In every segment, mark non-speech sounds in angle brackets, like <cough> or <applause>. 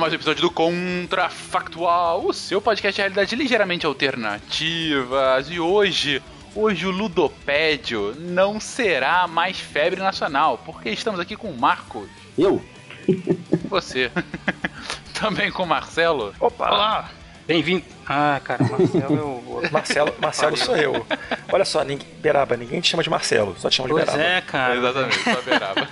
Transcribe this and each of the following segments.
Mais um episódio do Contrafactual, o seu podcast de realidade ligeiramente alternativas. E hoje, hoje o Ludopédio não será mais febre nacional, porque estamos aqui com o Marcos. Eu? <laughs> Você. <laughs> Também com o Marcelo. Opa! Olá! Bem-vindo. Ah, cara, Marcelo é o. <laughs> Marcelo, Marcelo sou eu. Olha só, ninguém, Beraba, ninguém te chama de Marcelo, só te chama de Pois Beraba. é, cara. Exatamente, só beirava.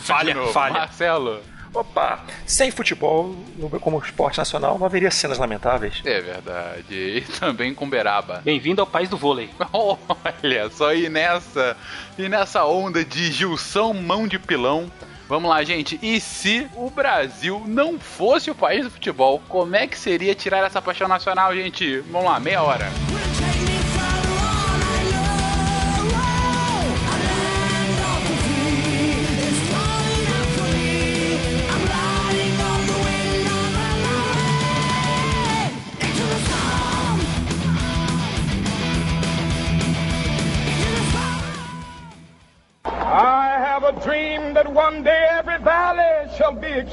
Falha, De falha. Marcelo. Opa! Sem futebol, como esporte nacional, não haveria cenas lamentáveis. É verdade. E <laughs> também com Beraba. Bem-vindo ao país do vôlei. <laughs> Olha só, e nessa, e nessa onda de Gilson Mão de Pilão, vamos lá, gente. E se o Brasil não fosse o país do futebol, como é que seria tirar essa paixão nacional, gente? Vamos lá, meia hora.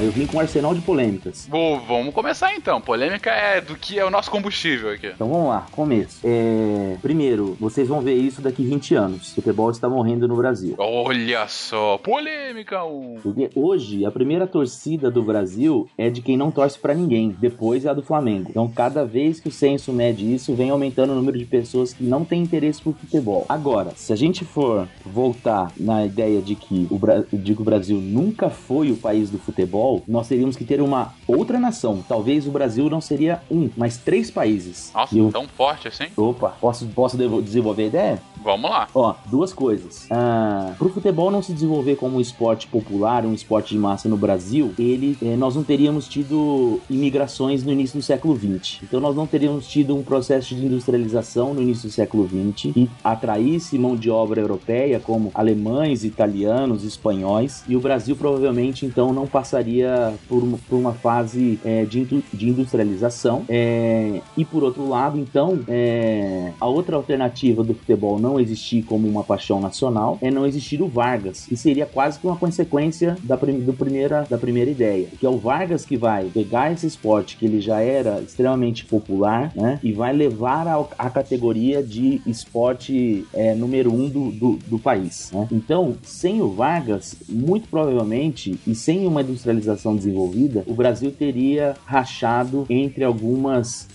Ó, eu vim com um arsenal de polêmicas. Bom, vamos começar então. Polêmica é do que é o nosso combustível aqui. Então vamos lá, começo. É, Primeiro, vocês vão ver isso daqui 20 anos. O futebol está morrendo no Brasil. Olha só, polêmica um. Porque hoje a primeira torcida do Brasil é de quem não torce pra ninguém, depois é a do Flamengo. Então cada vez que o censo mede isso, vem aumentando o número de pessoas que não têm interesse por futebol. Agora, se a gente for voltar na ideia de que o, Bra- de que o Brasil nunca foi o país do futebol, nós teríamos que ter uma outra nação. Talvez o Brasil não seria um, mas três países. Nossa, eu- tão forte assim? Opa, posso, posso desenvolver a ideia? Vamos lá. Ó, duas coisas. Ah, pro futebol não se desenvolver como um esporte popular, um esporte de massa no Brasil, ele, eh, nós não teríamos tido imigrações no início do século XX. Então nós não teríamos tido um processo de industrialização no início do século XX que atraísse mão de obra europeia como alemães, italianos, espanhóis. E o Brasil provavelmente então não passaria por uma, por uma fase eh, de, de industrialização. Eh, e por outro lado, então, eh, a outra alternativa do futebol não existir como uma paixão nacional é não existir o Vargas, que seria quase que uma consequência da, prim- do primeira, da primeira ideia. Que é o Vargas que vai pegar esse esporte que ele já era extremamente popular, né? E vai levar à categoria de esporte eh, número um do, do, do país. né? Então, sem o Vargas, muito provavelmente, e sem uma industrialização desenvolvida, o Brasil teria rachado entre algumas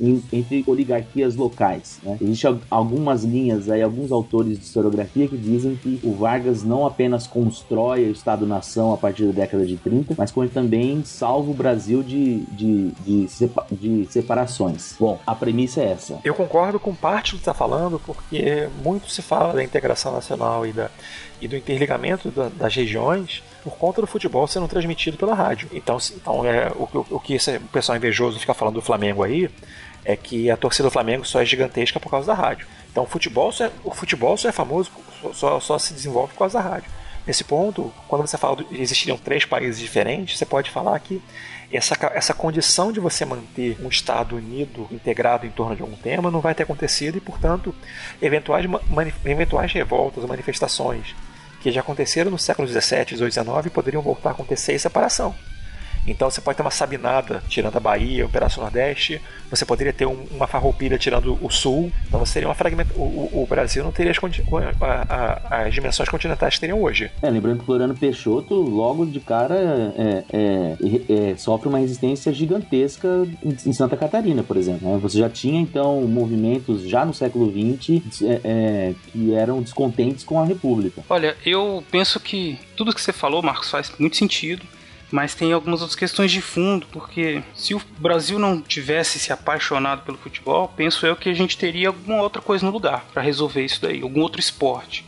em- entre oligarquias locais. Né? Existem al- algumas linhas aí, alguns autores de historiografia que dizem que o Vargas não apenas constrói o Estado-nação a partir da década de 30, mas como também salva o Brasil de, de, de, sepa- de separações. Bom, a premissa é essa. Eu concordo com parte do que está falando, porque muito se fala da integração nacional e, da, e do interligamento da- das regiões por conta do futebol sendo transmitido pela rádio. Então, então é, o, o- o que esse pessoal invejoso fica falando do Flamengo aí é que a torcida do Flamengo só é gigantesca por causa da rádio. Então o futebol só é, o futebol só é famoso, só, só, se desenvolve por causa da rádio. Nesse ponto, quando você fala de existiriam três países diferentes, você pode falar que essa, essa condição de você manter um Estado unido, integrado em torno de algum tema, não vai ter acontecido e, portanto, eventuais, eventuais revoltas ou manifestações que já aconteceram no século XVII, XVIII e XIX poderiam voltar a acontecer em separação. Então você pode ter uma sabinada tirando a Bahia, Operação Nordeste, você poderia ter um- uma farroupilha tirando o Sul, então você teria uma fragmenta... o, o- o Brasil não teria as, a- a- as dimensões continentais que teriam hoje. É, lembrando que o Floriano Peixoto, logo de cara, é, é, é, sofre uma resistência gigantesca em, em Santa Catarina, por exemplo. né? Você já tinha, então, movimentos já no século XX é, é, que eram descontentes com a República. Olha, eu penso que tudo que você falou, Marcos, faz muito sentido. Mas tem algumas outras questões de fundo, porque se o Brasil não tivesse se apaixonado pelo futebol, penso eu que a gente teria alguma outra coisa no lugar para resolver isso daí, algum outro esporte.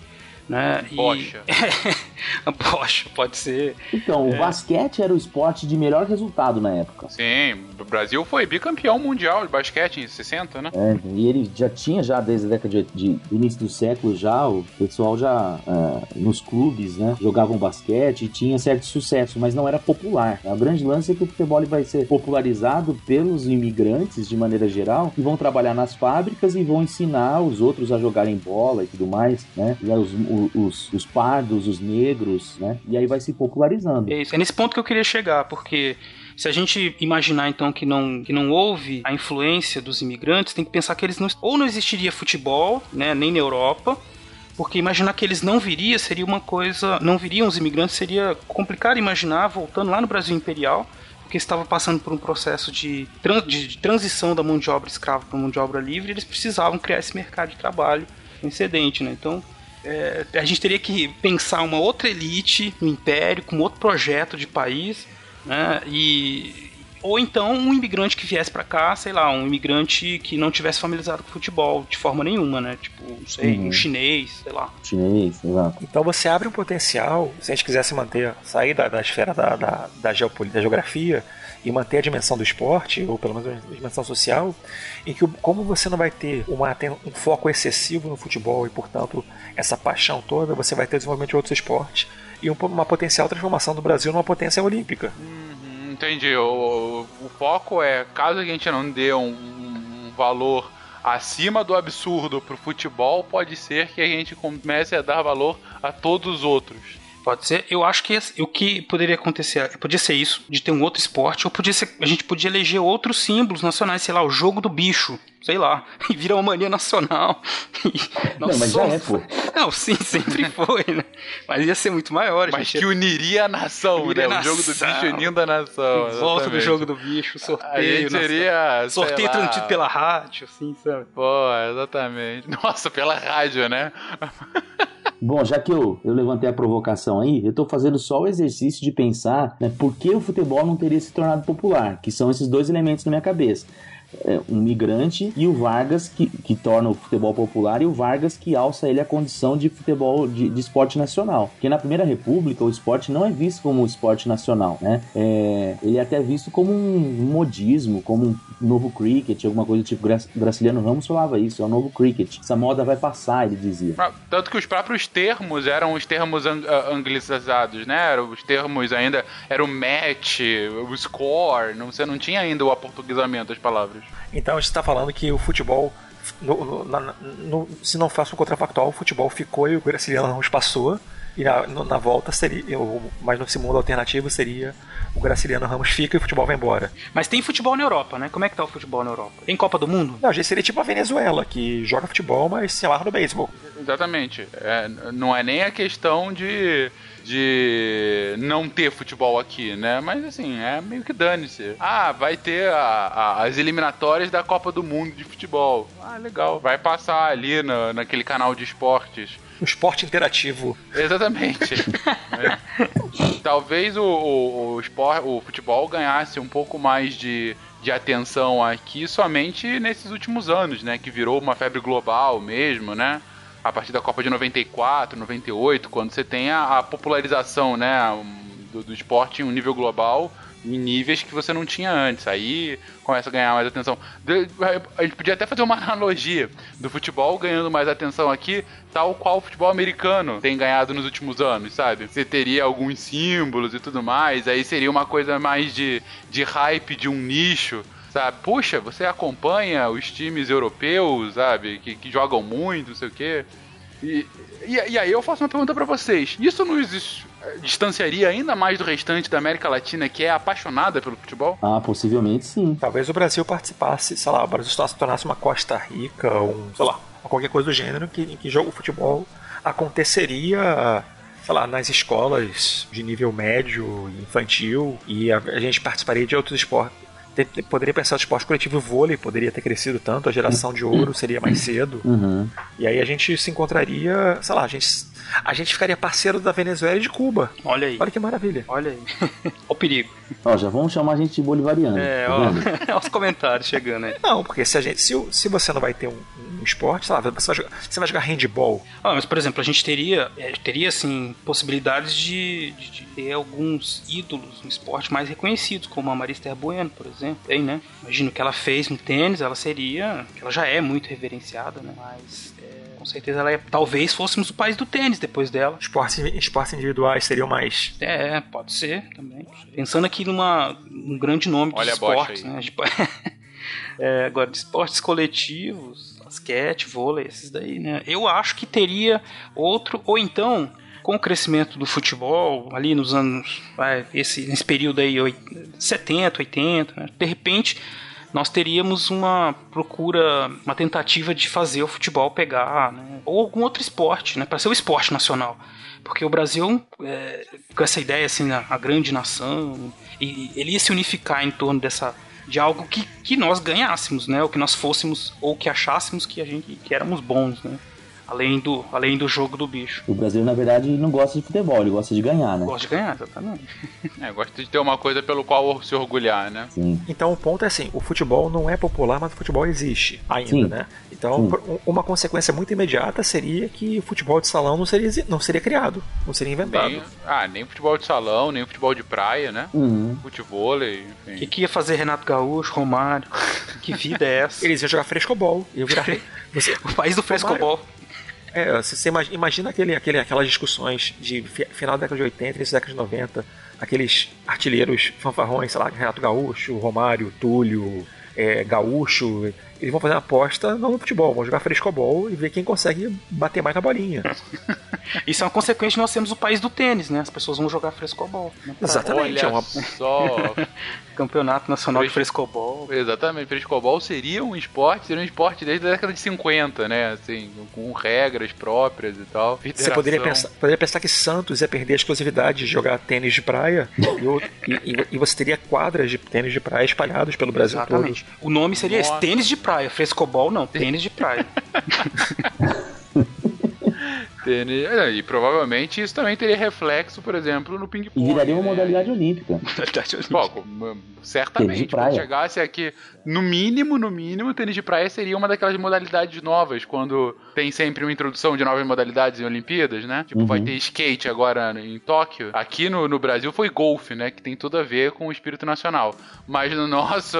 Né? E... Bocha. <laughs> <laughs> Bocha, pode ser. Então, o É. basquete era o esporte de melhor resultado na época. Sim, o Brasil foi bicampeão mundial de basquete em 60, né? É, e ele já tinha já desde a década de, de início do século já o pessoal já ah, nos clubes né jogavam basquete e tinha certo sucesso mas não era popular o grande lance é que o futebol vai ser popularizado pelos imigrantes de maneira geral que vão trabalhar nas fábricas e vão ensinar os outros a jogarem bola e tudo mais né e os, os, os pardos os negros né e aí vai se popularizando É isso. É nesse ponto que eu queria chegar, porque se a gente imaginar então que não, que não houve a influência dos imigrantes, tem que pensar que eles não ou não existiria futebol, né, nem na Europa, porque imaginar que eles não viriam seria uma coisa, não viriam os imigrantes seria complicado imaginar voltando lá no Brasil imperial, porque estava passando por um processo de, tran- de- de transição da mão de obra escrava para mão de obra livre, eles precisavam criar esse mercado de trabalho excedente, né? Então é, a gente teria que pensar uma outra elite no império, com outro projeto de país, né? E ou então um imigrante que viesse pra cá, sei lá, um imigrante que não tivesse familiarizado com futebol de forma nenhuma, né? Tipo, não sei, Uhum. um chinês, sei lá. chinês exato Então você abre um potencial, se a gente quisesse manter, sair da, da esfera da, da, da, geopoli- da geografia e manter a dimensão do esporte, ou pelo menos a dimensão social, em que o- como você não vai ter uma, um foco excessivo no futebol e, portanto, essa paixão toda, você vai ter desenvolvimento de outros esportes e um- uma potencial transformação do Brasil numa potência olímpica. Hum, Entendi. O, o foco é, caso a gente não dê um, um valor acima do absurdo pro futebol, pode ser que a gente comece a dar valor a todos os outros. Pode ser. Eu acho que esse- o que poderia acontecer, podia ser isso, de ter um outro esporte, ou podia ser, a gente podia eleger outros símbolos nacionais, sei lá, o jogo do bicho, sei lá, <laughs> e vira uma mania nacional. <laughs> Não mas já é pô Não, sim, sempre <laughs> foi, né? Mas ia ser muito maior, Mas gente que uniria a nação, Uniria né? a O jogo do nação. bicho unindo a nação. Volta do jogo do bicho, A sorteio. seria. sorteio lá, transmitido pela rádio, assim, sabe? Pô, exatamente. Nossa, pela rádio, né? Bom, já que eu, eu levantei a provocação aí, eu tô fazendo só o exercício de pensar né, por que o futebol não teria se tornado popular, que são esses dois elementos na minha cabeça. É, um migrante e o Vargas que, que torna o futebol popular e o Vargas que alça ele a condição de futebol de, de esporte nacional. Porque na Primeira República o esporte não é visto como um esporte nacional, né? É, ele é até visto como um modismo, como um novo cricket, alguma coisa do tipo. Gra Graciliano Ramos falava isso, é o novo cricket. Essa moda vai passar, ele dizia. Ah, Tanto que os próprios termos eram os termos ang ah, anglicizados, né? Eram Os termos ainda. Era o match, o score. Não, você não tinha ainda o aportuguesamento das palavras. Então a gente está falando que o futebol, no- no- no- se não faço um contrafactual, o futebol ficou e o Graciliano Ramos passou. E na, no- na volta seria, o- mas nesse mundo alternativo seria o Graciliano Ramos fica e o futebol vai embora. Mas tem futebol na Europa, né? Como é que tá o futebol na Europa? Tem Copa do Mundo? Não, a gente seria tipo a Venezuela, que joga futebol, mas se amarra no beisebol. Exatamente. É, não é nem a questão de, de não ter futebol aqui, né? Mas assim, é meio que dane-se. Ah, vai ter a- a- as eliminatórias da Copa do Mundo de futebol. Ah, legal. Vai passar ali na, naquele canal de esportes. Um esporte interativo. Exatamente. <laughs> É. Talvez o, o, o, espor- o futebol ganhasse um pouco mais de, de atenção aqui somente nesses últimos anos, né? Que virou uma febre global mesmo, né? A partir da Copa de 94, 98, quando você tem a, a popularização, né? Do, do esporte em um nível global em níveis que você não tinha antes. Aí começa a ganhar mais atenção. A gente podia até fazer uma <laughs> analogia do futebol ganhando mais atenção aqui, tal qual o futebol americano tem ganhado nos últimos anos, sabe? Você teria alguns símbolos e tudo mais, aí seria uma coisa mais de, de hype de um nicho. Sabe, puxa, você acompanha os times europeus, sabe, que, que jogam muito, não sei o quê. E, e, e aí eu faço uma pergunta pra vocês. Isso nos es- distanciaria ainda mais do restante da América Latina que é apaixonada pelo futebol? Ah, possivelmente sim. Talvez o Brasil participasse, sei lá, o Brasil se tornasse uma Costa Rica, um, sei lá, qualquer coisa do gênero que, em que jogo o futebol aconteceria, sei lá, nas escolas de nível médio, infantil, e a, a gente participaria de outros esportes, Te- te- Poderia pensar no esporte coletivo, o vôlei poderia ter crescido tanto, a geração de ouro seria mais cedo. Uhum. E aí a gente se encontraria, sei lá, a gente, a gente ficaria parceiro da Venezuela e de Cuba. Olha aí. Olha que maravilha. Olha aí. <laughs> Olha o perigo. Ó, já vamos chamar a gente de bolivariano. É, tá ó. <laughs> os comentários chegando aí. Não, porque se, a gente, se, o- se você não vai ter um, um esporte, sei lá, você vai jogar, você vai jogar handball. Ah, mas por exemplo, a gente teria, é, teria assim, possibilidades de, de- de ter alguns ídolos no esporte mais reconhecidos, como a Marista Bueno, por exemplo. Tem, né? Imagino que ela fez no tênis, ela seria. Ela já é muito reverenciada, né? Mas é, com certeza ela é. Talvez fôssemos o país do tênis depois dela. Esportes, esportes individuais seriam mais. É, pode ser também. Pensando aqui numa um grande nome de Olha a bocha esportes, aí. né? <laughs> É, agora, de esportes coletivos, basquete, vôlei, esses daí, né? Eu acho que teria outro, ou então, com o crescimento do futebol, ali nos anos, vai, esse, nesse período aí, oit- 70, 80, né? de repente, nós teríamos uma procura, uma tentativa de fazer o futebol pegar, né? ou algum outro esporte, né? para ser o esporte nacional. Porque o Brasil, é, com essa ideia, assim, a grande nação, e ele ia se unificar em torno dessa de algo que, que nós ganhássemos, né? Ou que nós fôssemos, ou que achássemos que a gente que éramos bons, né? Além do, além do jogo do bicho. O Brasil, na verdade, não gosta de futebol, ele gosta de ganhar, né? Gosto de ganhar, exatamente. <laughs> É, gosta de ter uma coisa pelo qual se orgulhar, né? Sim. Então o ponto é assim: o futebol não é popular, mas o futebol existe ainda, Sim. né? Então, Sim. um- uma consequência muito imediata seria que o futebol de salão não seria, não seria criado, não seria inventado. Nem, ah, nem futebol de salão, nem futebol de praia, né? Uhum. Futevôlei, O que, enfim. que ia fazer Renato Gaúcho, Romário? <laughs> Que vida é essa? Eles iam jogar frescobol. Iam virar. <laughs> você, O país do frescobol. É, você, você imagina, imagina aquele, aquele, aquelas discussões de fi- final da década de 80, início da década de 90, aqueles artilheiros fanfarrões, sei lá, Renato Gaúcho, Romário, Túlio, é, Gaúcho. Eles vão fazer uma aposta não no futebol, vão jogar frescobol e ver quem consegue bater mais na bolinha. <laughs> Isso é uma consequência de nós sermos o país do tênis, né? As pessoas vão jogar frescobol. né? Exatamente. Olha é uma- só. <laughs> Campeonato Nacional de Frescobol. Exatamente, frescobol seria um esporte, seria um esporte desde a década de 50, né? Assim, com regras próprias e tal. Você poderia Federação. pensar, poderia pensar que Santos ia perder a exclusividade de jogar tênis de praia e, e- e- você teria quadras de tênis de praia espalhados pelo Brasil Exatamente. O nome seria esse, tênis de praia. Frescobol não, tênis de praia. <laughs> Tênis- é, E provavelmente isso também teria reflexo, por exemplo, no E ping-pong. viraria uma né? modalidade olímpica. Pô, com- Tênis certamente. de Quando chegasse aqui, no mínimo, no mínimo, tênis de praia seria uma daquelas modalidades novas, quando tem sempre uma introdução de novas modalidades em Olimpíadas, né? Tipo, Uhum. vai ter skate agora em Tóquio. Aqui no, no Brasil foi golfe, né? Que tem tudo a ver com o espírito nacional. Mas no nosso,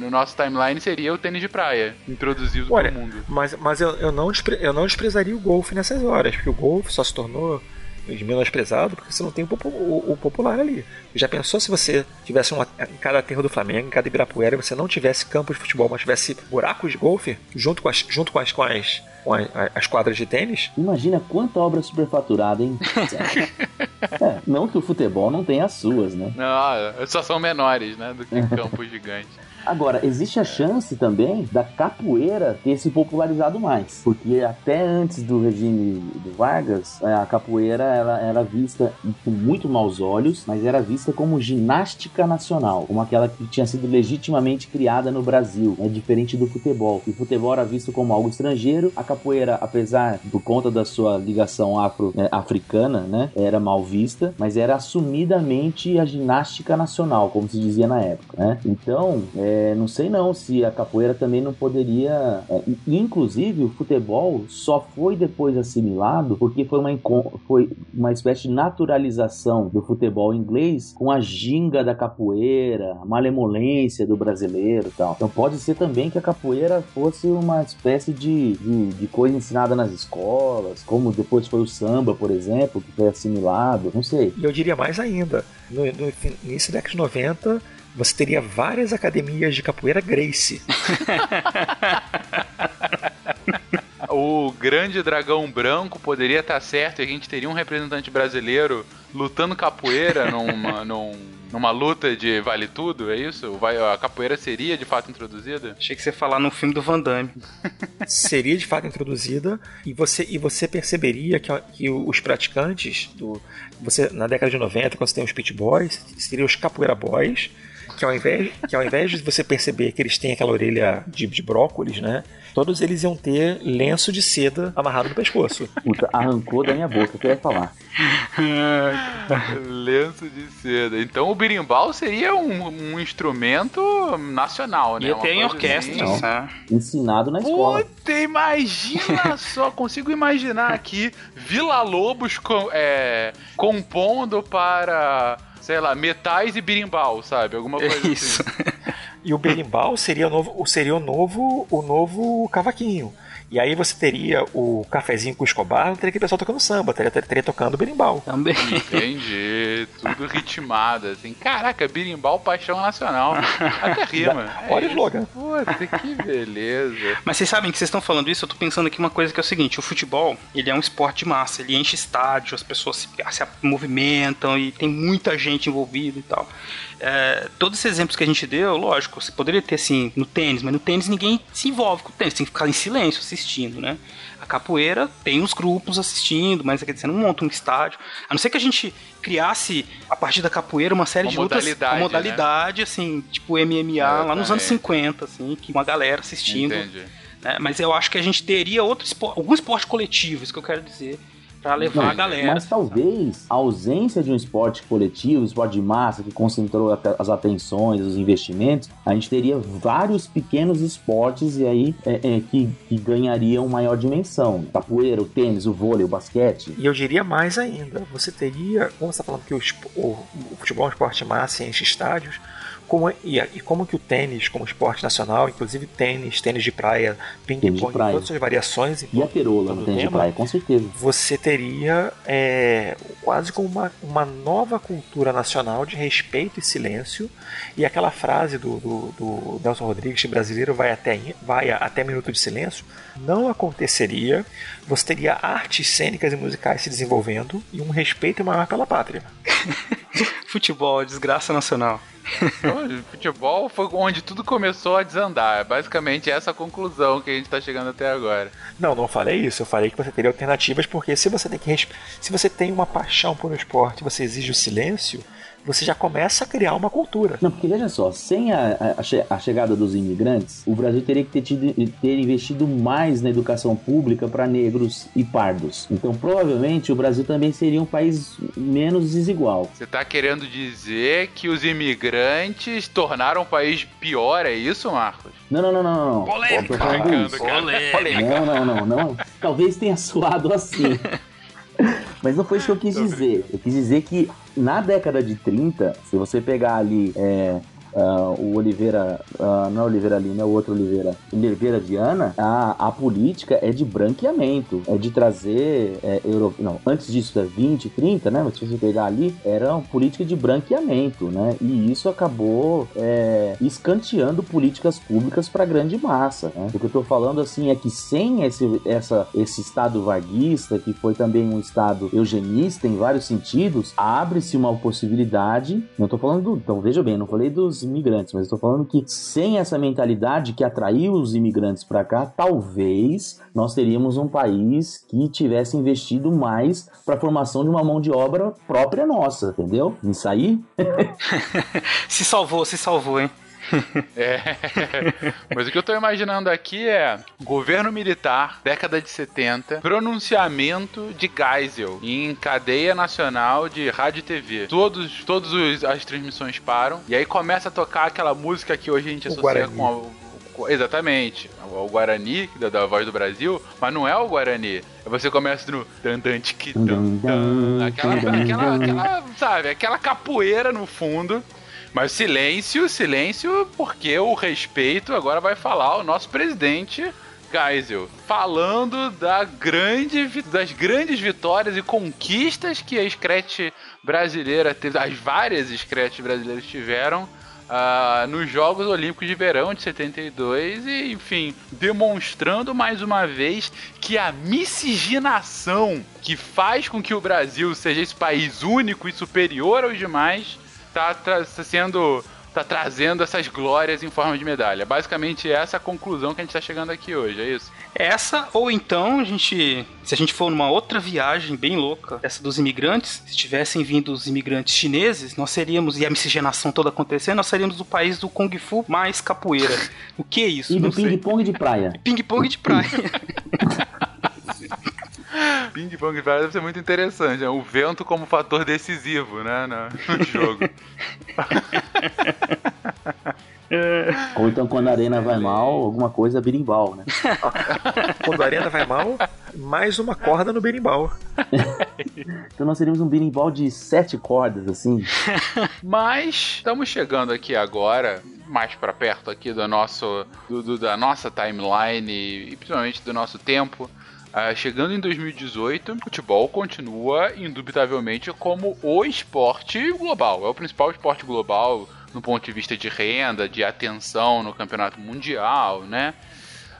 no nosso timeline seria o tênis de praia, introduzido Olha, pro mundo. Mas, mas eu, eu, não despre- eu não desprezaria o golfe nessas horas, porque o golfe só se tornou de menosprezado porque você não tem o, o- o popular ali. Já pensou se você tivesse uma, em cada aterro do Flamengo, em cada Ibirapuera, você não tivesse campos de futebol, mas tivesse buracos de golfe junto com as, junto com as, com as, com as, as quadras de tênis? Imagina quanta obra superfaturada, hein? <laughs> É, não que o futebol não tenha as suas, né? Não, só são menores, né? Do que <laughs> campos gigantes. Agora, existe a chance também da capoeira ter se popularizado mais. Porque até antes do regime do Vargas, é, a capoeira ela era vista com muito maus olhos, mas era vista como ginástica nacional, como aquela que tinha sido legitimamente criada no Brasil, né, diferente do futebol. O futebol era visto como algo estrangeiro, a capoeira, apesar por conta da sua ligação afro, né, né, era mal vista, mas era assumidamente a ginástica nacional, como se dizia na época, né? Então, é, não sei não se a capoeira também não poderia, é, inclusive o futebol só foi depois assimilado porque foi uma foi uma espécie de naturalização do futebol inglês com a ginga da capoeira, a malemolência do brasileiro, e tal. Então pode ser também que a capoeira fosse uma espécie de, de, de coisa ensinada nas escolas, como depois foi o samba, por exemplo, que foi assimilado, não sei. E eu diria mais ainda, no, no início da década de 90, você teria várias academias de capoeira Grace. <laughs> O grande dragão branco poderia estar certo e a gente teria um representante brasileiro lutando capoeira numa, <laughs> num- numa luta de vale tudo, é isso? Vai- A capoeira seria de fato introduzida? Achei que você ia falar no filme do Van Damme. <laughs> seria de fato introduzida e você, e você perceberia que, que os praticantes do você na década de 90 quando você tem os pit boys seriam os capoeira boys que ao invés, que ao invés de você perceber que eles têm aquela orelha de, de brócolis, né? Todos eles iam ter lenço de seda amarrado no pescoço. Puta, arrancou da minha boca, o que eu ia falar. <laughs> Lenço de seda. Então o birimbau seria um, um instrumento nacional, né? E Uma até em coisa orquestras, assim. né? Ensinado na escola. Puta, imagina <laughs> só, consigo imaginar aqui Vila Lobos com- é, compondo para, sei lá, metais e birimbau, sabe? Alguma coisa É isso. assim. <laughs> E o berimbau seria o novo, o- seria o novo, o novo cavaquinho. E aí você teria o cafezinho com o Escobar, não teria aquele pessoal tocando samba, teria, teria, teria tocando berimbau. Também. Entendi, tudo ritmado, assim. Caraca, birimbau, paixão nacional. Até rima. Olha o slogan. Puta, que beleza. Mas vocês sabem que vocês estão falando isso, eu tô pensando aqui uma coisa que é o seguinte, o futebol, ele é um esporte de massa, ele enche estádio, as pessoas se, se movimentam e tem muita gente envolvida e tal. É, todos esses exemplos que a gente deu, lógico, você poderia ter assim no tênis, mas no tênis ninguém se envolve com o tênis, tem que ficar em silêncio assistindo, né? A capoeira tem os grupos assistindo, mas quer dizer, não monta um estádio. A não ser que a gente criasse, a partir da capoeira, uma série Uma de outras modalidade, uma modalidade, assim, tipo MMA, lá nos anos Exatamente. 50, assim, que uma galera assistindo. Entendi. né? Mas eu acho que a gente teria outro esporte, algum esporte coletivo, isso que eu quero dizer, pra levar Não, a galera. Mas talvez a ausência de um esporte coletivo, esporte de massa que concentrou as atenções, os investimentos, a gente teria vários pequenos esportes e aí é, é, que, que ganhariam maior dimensão. Capoeira, o tênis, o vôlei, o basquete. E eu diria mais ainda, você teria, como você está falando que o, o- o futebol é um esporte massa e enche estádios, como, e, e como que o tênis, como esporte nacional, inclusive tênis, tênis de praia, Tênis de ping-pong, praia. todas as variações, E a perola no tênis de tema, praia, com certeza. você teria é, quase como uma, uma nova cultura nacional de respeito e silêncio. E aquela frase do, do, do Nelson Rodrigues, que brasileiro vai até, vai até minuto de silêncio, não aconteceria. Você teria artes cênicas e musicais se desenvolvendo e um respeito maior pela pátria. <laughs> <laughs> Futebol, desgraça nacional. Futebol foi onde tudo começou a desandar. É basicamente essa a conclusão que a gente tá chegando até agora. Não, não falei isso. Eu falei que você teria alternativas, porque se você tem que se você tem uma paixão por um esporte, você exige o silêncio, você já começa a criar uma cultura. Não, porque veja só, sem a, a a chegada dos imigrantes, o Brasil teria que ter, tido- ter investido mais na educação pública para negros e pardos. Então, provavelmente, o Brasil também seria um país menos desigual. Você tá querendo dizer que os imigrantes tornaram o país pior, é isso, Marcos? Não, não, não, não, não. Polêmica. Cara. Não, não, não, não. Talvez tenha soado assim. <laughs> Mas não foi isso que eu quis dizer. Eu quis dizer que na década de 30, se você pegar ali é, ah, o Oliveira, ah, não é Oliveira ali, né? O outro Oliveira, Oliveira Viana, a, a política é de branqueamento, é de trazer é, euro... não, antes disso da 20, 30, né? Mas se você pegar ali, era uma política de branqueamento, né? E isso acabou é, escanteando políticas públicas para grande massa. Né? O que eu tô falando assim é que sem esse, essa, esse estado vaguista, que foi também um estado eugenista em vários sentidos, abre-se uma possibilidade. Não tô falando do. Então veja bem, não falei dos imigrantes, mas tô falando que sem essa mentalidade que atraiu os imigrantes para cá, talvez nós teríamos um país que tivesse investido mais para a formação de uma mão de obra própria nossa, entendeu? Isso aí <laughs> Se salvou, se salvou, hein? <laughs> É. Mas o que eu tô imaginando aqui é governo militar, década de 70, pronunciamento de Geisel em cadeia nacional de rádio e TV. Todos, todos os- as transmissões param e aí começa a tocar aquela música que hoje a gente O associa Guarani. com a- Exatamente, o Guarani, da, da voz do Brasil, mas não é o Guarani. Você começa no dan, aquela, aquela, aquela, sabe, aquela capoeira no fundo. Mas silêncio, silêncio, porque o respeito agora vai falar o nosso presidente Geisel, falando da grande, das grandes vitórias e conquistas que a Scratch brasileira teve, as várias Scratch brasileiras tiveram ah, nos Jogos Olímpicos de Verão de 72 e, enfim, demonstrando mais uma vez que a miscigenação que faz com que o Brasil seja esse país único e superior aos demais tá, tra- tá sendo tá trazendo essas glórias em forma de medalha. Basicamente essa é a conclusão que a gente tá chegando aqui hoje, é isso? Essa, ou então, a gente. Se a gente for numa outra viagem bem louca, essa dos imigrantes, se tivessem vindo os imigrantes chineses, nós seríamos, e a miscigenação toda acontecendo, nós seríamos o país do Kung Fu mais capoeira. O que é isso? E do Não sei. ping-pong de praia. Ping-pong de praia. <laughs> Ping pong de praia deve ser muito interessante, né? O vento como fator decisivo, né? No, no <laughs> jogo. <laughs> Ou então quando a arena vai mal, alguma coisa birimbau, né? <laughs> Quando a arena vai mal, mais uma corda no berimbau. Então nós teríamos um birimbau de sete cordas, assim. Mas estamos chegando aqui agora, mais pra perto aqui do nosso, do- do- da nossa timeline e principalmente do nosso tempo. Ah, chegando em 2018, o futebol continua indubitavelmente como o esporte global. É o principal esporte global no ponto de vista de renda, de atenção no campeonato mundial, né?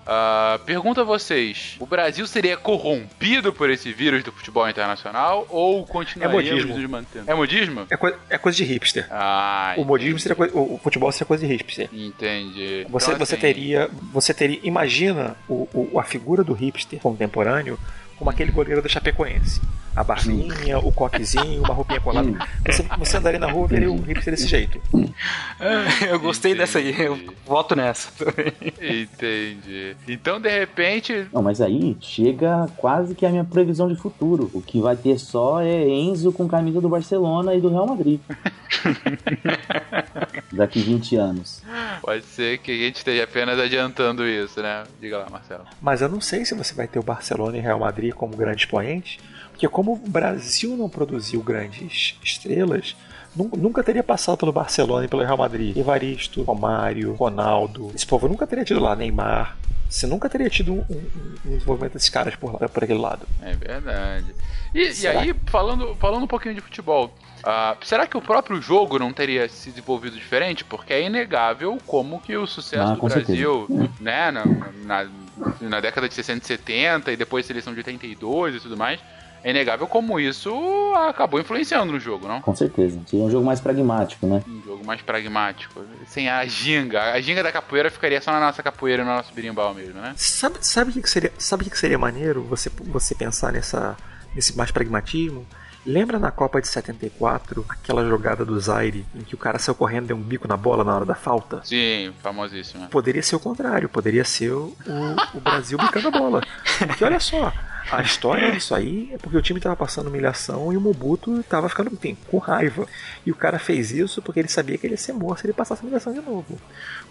Ah, pergunto a vocês: o Brasil seria corrompido por esse vírus do futebol internacional ou continuaríamos modismo. nos mantendo? É modismo? É, coi- é coisa de hipster. Ah, O modismo seria o futebol seria coisa de hipster. Entendi. Você, Então, você assim, teria. Você teria. Imagina o, o- a figura do hipster contemporâneo como aquele goleiro da Chapecoense. A barbinha, o coquezinho, uma roupinha colada. Você, você andaria na rua e veria o hipster desse jeito. eu gostei dessa aí, eu voto nessa. Entendi. Então, de repente. Não, mas aí chega quase que a minha previsão de futuro. O que vai ter só é Enzo com camisa do Barcelona e do Real Madrid. <laughs> Daqui 20 anos. Pode ser que a gente esteja apenas adiantando isso, né? Diga lá, Marcelo. Mas eu não sei se você vai ter o Barcelona e Real Madrid como grandes expoentes, porque como o Brasil não produziu grandes estrelas, nu- nunca teria passado pelo Barcelona e pelo Real Madrid. Evaristo, Romário, Ronaldo, esse povo nunca teria tido lá, Neymar. Você nunca teria tido um, um- um desenvolvimento desses caras por, lá, por aquele lado. É verdade. E, e aí, falando, falando um pouquinho de futebol, ah, será que o próprio jogo não teria se desenvolvido diferente? Porque é inegável como que o sucesso Ah, do Brasil, né, na, na, na década de 60 e 70 e depois seleção de 82 e tudo mais, é inegável como isso acabou influenciando no jogo, não? Com certeza. Seria um jogo mais pragmático, né? Um jogo mais pragmático, sem a ginga. A ginga da capoeira ficaria só na nossa capoeira e no nosso birimbau mesmo, né? Sabe, sabe o que, que seria, sabe o que, que seria maneiro você, você pensar nessa, nesse mais pragmatismo? Lembra na Copa de 74, aquela jogada do Zaire, em que o cara saiu correndo e deu um bico na bola na hora da falta? Sim, famosíssimo. Poderia ser o contrário, poderia ser o, o- o Brasil bicando a bola. Porque olha só, a história disso aí é porque o time estava passando humilhação e o Mobutu estava ficando, enfim, com raiva. E o cara fez isso porque ele sabia que ele ia ser morto se ele passasse humilhação de novo.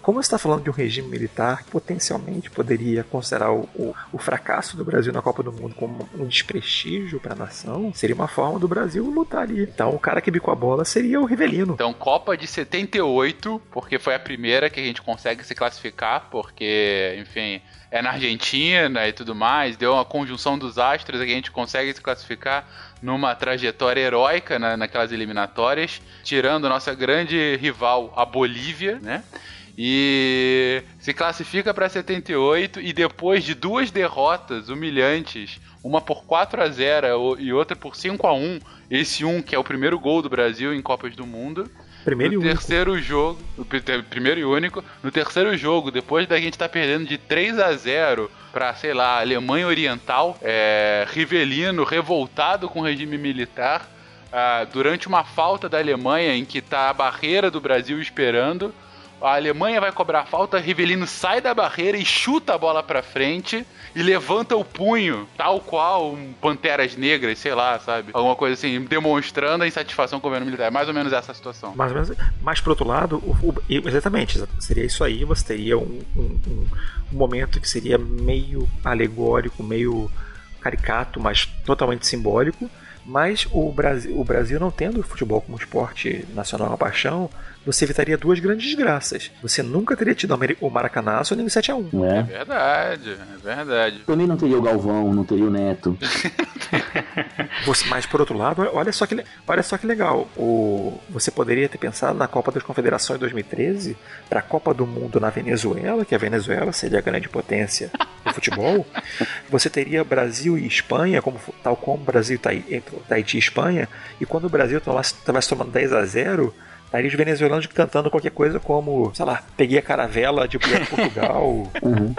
Como está falando de um regime militar que potencialmente poderia considerar o, o- o fracasso do Brasil na Copa do Mundo como um desprestígio para a nação, seria uma forma do Brasil lutar ali. Então o cara que bicou a bola seria o Rivelino. Então, Copa de 78, porque foi a primeira que a gente consegue se classificar, porque, enfim, é na Argentina e tudo mais, deu uma conjunção dos astros que a gente consegue se classificar numa trajetória heróica na, naquelas eliminatórias, tirando nossa grande rival, a Bolívia, né? E se classifica para 78 e depois de duas derrotas humilhantes, uma por 4 a 0 e outra por 5 a 1, esse um que é o primeiro gol do Brasil em Copas do Mundo. Primeiro e no único. terceiro jogo, primeiro e único, no terceiro jogo, depois da gente estar perdendo de 3 a 0 para, sei lá, Alemanha Oriental, é, Rivelino revoltado com o regime militar, ah, durante uma falta da Alemanha em que tá a barreira do Brasil esperando, a Alemanha vai cobrar falta, Rivelino sai da barreira e chuta a bola pra frente e levanta o punho, tal qual um Panteras Negras, sei lá, sabe? Alguma coisa assim, demonstrando a insatisfação com o governo militar. É mais ou menos essa situação. Mais ou menos. Mas por outro lado, o- o- exatamente, exa- seria isso aí, você teria um, um- um- um momento que seria meio alegórico, meio caricato, mas totalmente simbólico. Mas o Brasil, o Brasil não tendo o futebol como esporte nacional uma paixão, você evitaria duas grandes desgraças. Você nunca teria tido o Maracanaço nem o 7x1. Não É é? verdade, é verdade. Também não teria o Galvão, não teria o Neto. <laughs> Você- mas por outro lado, olha só que, olha só que legal. O, você poderia ter pensado na Copa das Confederações 2013 para a Copa do Mundo na Venezuela, que a Venezuela seria a grande potência do futebol. Você teria Brasil e Espanha, como, tal como Brasil, Tai- entre Tahiti e Espanha, e quando o Brasil estivesse tomando 10 a 0 Estaria os venezuelanos cantando qualquer coisa como, sei lá, peguei a caravela de Portugal. Uhum.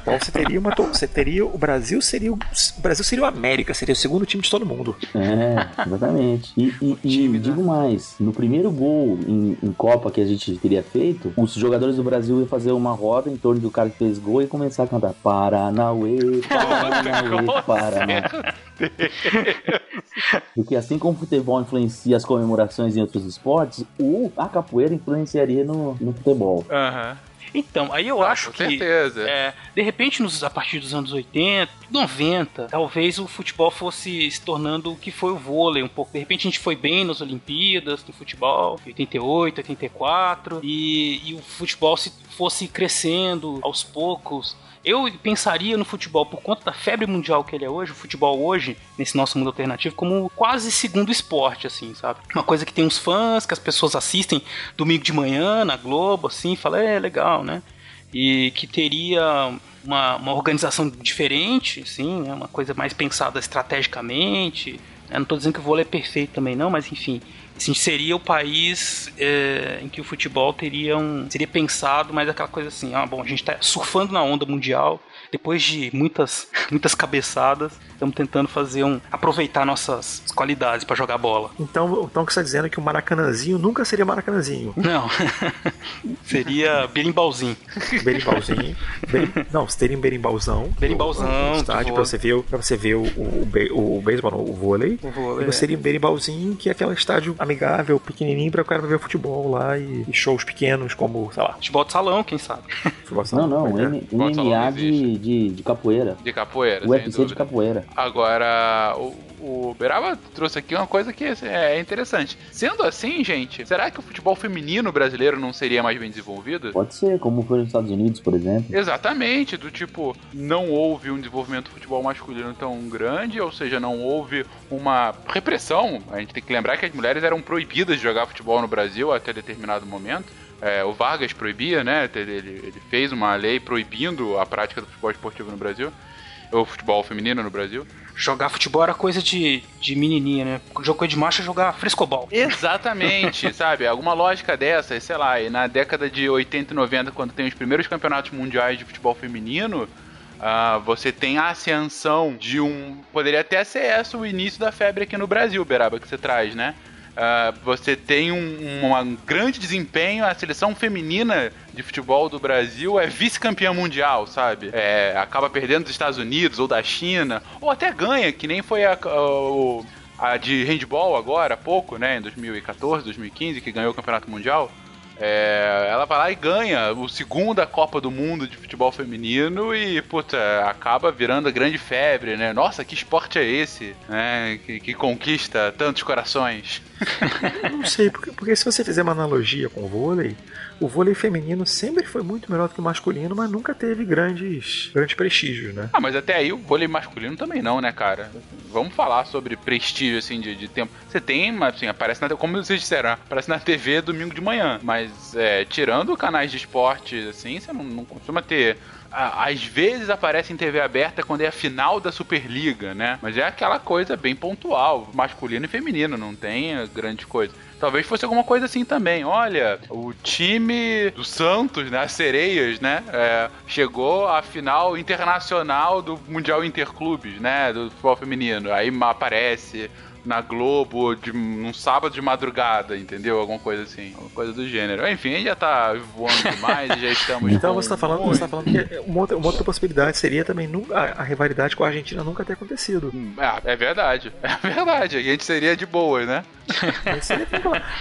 Então você teria uma. Você teria. O Brasil seria o. O Brasil seria o América, seria o segundo time de todo mundo. É, exatamente. E, e- <laughs> e digo mais, no primeiro gol em, em Copa que a gente teria feito, os jogadores do Brasil iam fazer uma roda em torno do cara que fez gol e começar a cantar Paranauê, Paranauê, Paranauê. Porque assim como o futebol influencia as comemorações em outros esportes, o, a capoeira influenciaria no, no futebol. Aham. Então, aí eu acho Com que. certeza. É, de repente, nos, a partir dos anos 80, 90, talvez o futebol fosse se tornando o que foi o vôlei um pouco. De repente a gente foi bem nas Olimpíadas do futebol, 88, 84, e, e o futebol se fosse crescendo aos poucos. Eu pensaria no futebol, por conta da febre mundial que ele é hoje, o futebol hoje, nesse nosso mundo alternativo, como quase segundo esporte, assim, sabe? Uma coisa que tem uns fãs, que as pessoas assistem domingo de manhã na Globo, assim, fala, é legal, né? E que teria uma, uma organização diferente, assim, né? uma coisa mais pensada estrategicamente. Eu não estou dizendo que o vôlei é perfeito também, não, mas enfim. Assim, seria o país é, em que o futebol teria um, seria pensado mais aquela coisa assim, ah, bom, a gente está surfando na onda mundial, depois de muitas, <laughs> muitas cabeçadas, estamos tentando fazer um aproveitar nossas qualidades para jogar bola. Então, então o que você está dizendo é que o Maracanãzinho nunca seria Maracanãzinho. Não, <laughs> seria berimbauzinho. Berimbauzinho. Berim... Não, você teria um. Berimbauzão, no- no do estádio vôlei. você ver, o- pra você ver o, o, o beisebol, o vôlei. O vôlei, e você teria um berimbauzinho, que é aquele estádio amigável, pequenininho, pra o cara ver futebol lá e, e shows pequenos, como, sei lá, Futebol de salão, quem sabe? <laughs> futebol Não, não, Pois é. M- MMA não existe. de, de, de capoeira. De capoeira, sem UFC de capoeira. Agora, o, o Beraba trouxe aqui uma coisa que é interessante. Sendo assim, gente, será que o futebol feminino brasileiro não seria mais bem desenvolvido? Pode ser, como foi nos Estados Unidos, por exemplo. Exatamente, do tipo, não houve um desenvolvimento do futebol masculino tão grande, ou seja, não houve uma repressão. A gente tem que lembrar que as mulheres eram proibidas de jogar futebol no Brasil até determinado momento. É, o Vargas proibia, né? Ele, ele fez uma lei proibindo a prática do futebol esportivo no Brasil, ou futebol feminino no Brasil. Jogar futebol era coisa de, de menininha, né? Jogo de marcha jogar frescobol. Exatamente, <laughs> sabe? Alguma lógica dessa, sei lá, e na década de 80 e 90, quando tem os primeiros campeonatos mundiais de futebol feminino, ah, você tem a ascensão de um. Poderia até ser essa o início da febre aqui no Brasil, Beraba, que você traz, né? Ah, você tem um, um grande desempenho, a seleção feminina de futebol do Brasil é vice-campeã mundial, sabe? É, acaba perdendo dos Estados Unidos ou da China, ou até ganha, que nem foi a, a- a de handball agora, há pouco, né? Em 2014, 2015, que ganhou o campeonato mundial. É, ela vai lá e ganha o segunda Copa do Mundo de futebol feminino e, puta, acaba virando a grande febre, né? Nossa, que esporte é esse, né? Que, que conquista tantos corações. <laughs> Não sei, porque, porque se você fizer uma analogia com o vôlei, o vôlei feminino sempre foi muito melhor do que o masculino, mas nunca teve grandes, grandes prestígios, né? Ah, mas até aí o vôlei masculino também não, né, cara? Vamos falar sobre prestígio, assim, de, de tempo. Você tem, mas assim, aparece na como vocês disseram, aparece na TV domingo de manhã. Mas, é, tirando canais de esporte, assim, você não, não costuma ter. Às vezes aparece em TV aberta quando é a final da Superliga, né? Mas é aquela coisa bem pontual, masculino e feminino, não tem grande coisa. Talvez fosse alguma coisa assim também. Olha, o time do Santos, né? As sereias, né? é, chegou à final internacional do Mundial Interclubes, né? Do futebol feminino. Aí aparece na Globo de, num sábado de madrugada, entendeu? Alguma coisa assim. Alguma coisa do gênero. Enfim, a gente já tá voando demais e já estamos. Então com você está falando, muito- você tá falando que uma outra, uma outra possibilidade seria também nunca, a, a rivalidade com a Argentina nunca ter acontecido. Ah, é verdade. <laughs> É verdade. A gente seria de boa, né?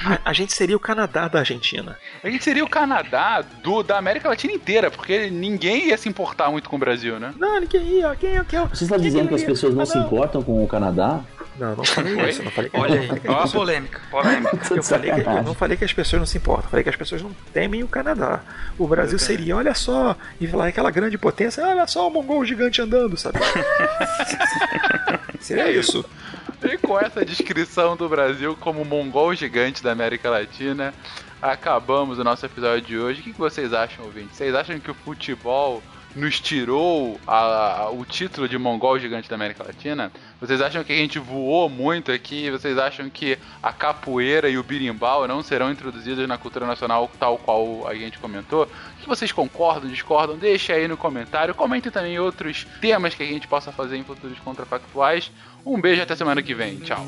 A, a gente seria o Canadá da Argentina. A gente seria o Canadá do, da América Latina inteira, porque ninguém ia se importar muito com o Brasil, né? Não, ninguém ia. Quem é? Quem é? Você está dizendo que as pessoas não se importam com o Canadá? Não, não falei Oi? isso. Não falei que, Olha aí, ó a as pessoas- polêmica. polêmica. <laughs> Eu, falei que, eu não falei que as pessoas não se importam, falei que as pessoas não temem o Canadá. O Brasil seria, olha só, e falar aquela grande potência, olha só o mongol gigante andando, sabe? <laughs> seria isso. E com essa descrição do Brasil como mongol gigante da América Latina, acabamos o nosso episódio de hoje. O que que vocês acham, ouvintes? Vocês acham que o futebol nos tirou a- a- o título de mongol gigante da América Latina? Vocês acham que a gente voou muito aqui? Vocês acham que a capoeira e o birimbau não serão introduzidos na cultura nacional tal qual a gente comentou? O que vocês concordam, discordam? Deixe aí no comentário. Comentem também outros temas que a gente possa fazer em futuros contrafactuais. Um beijo até semana que vem. Tchau.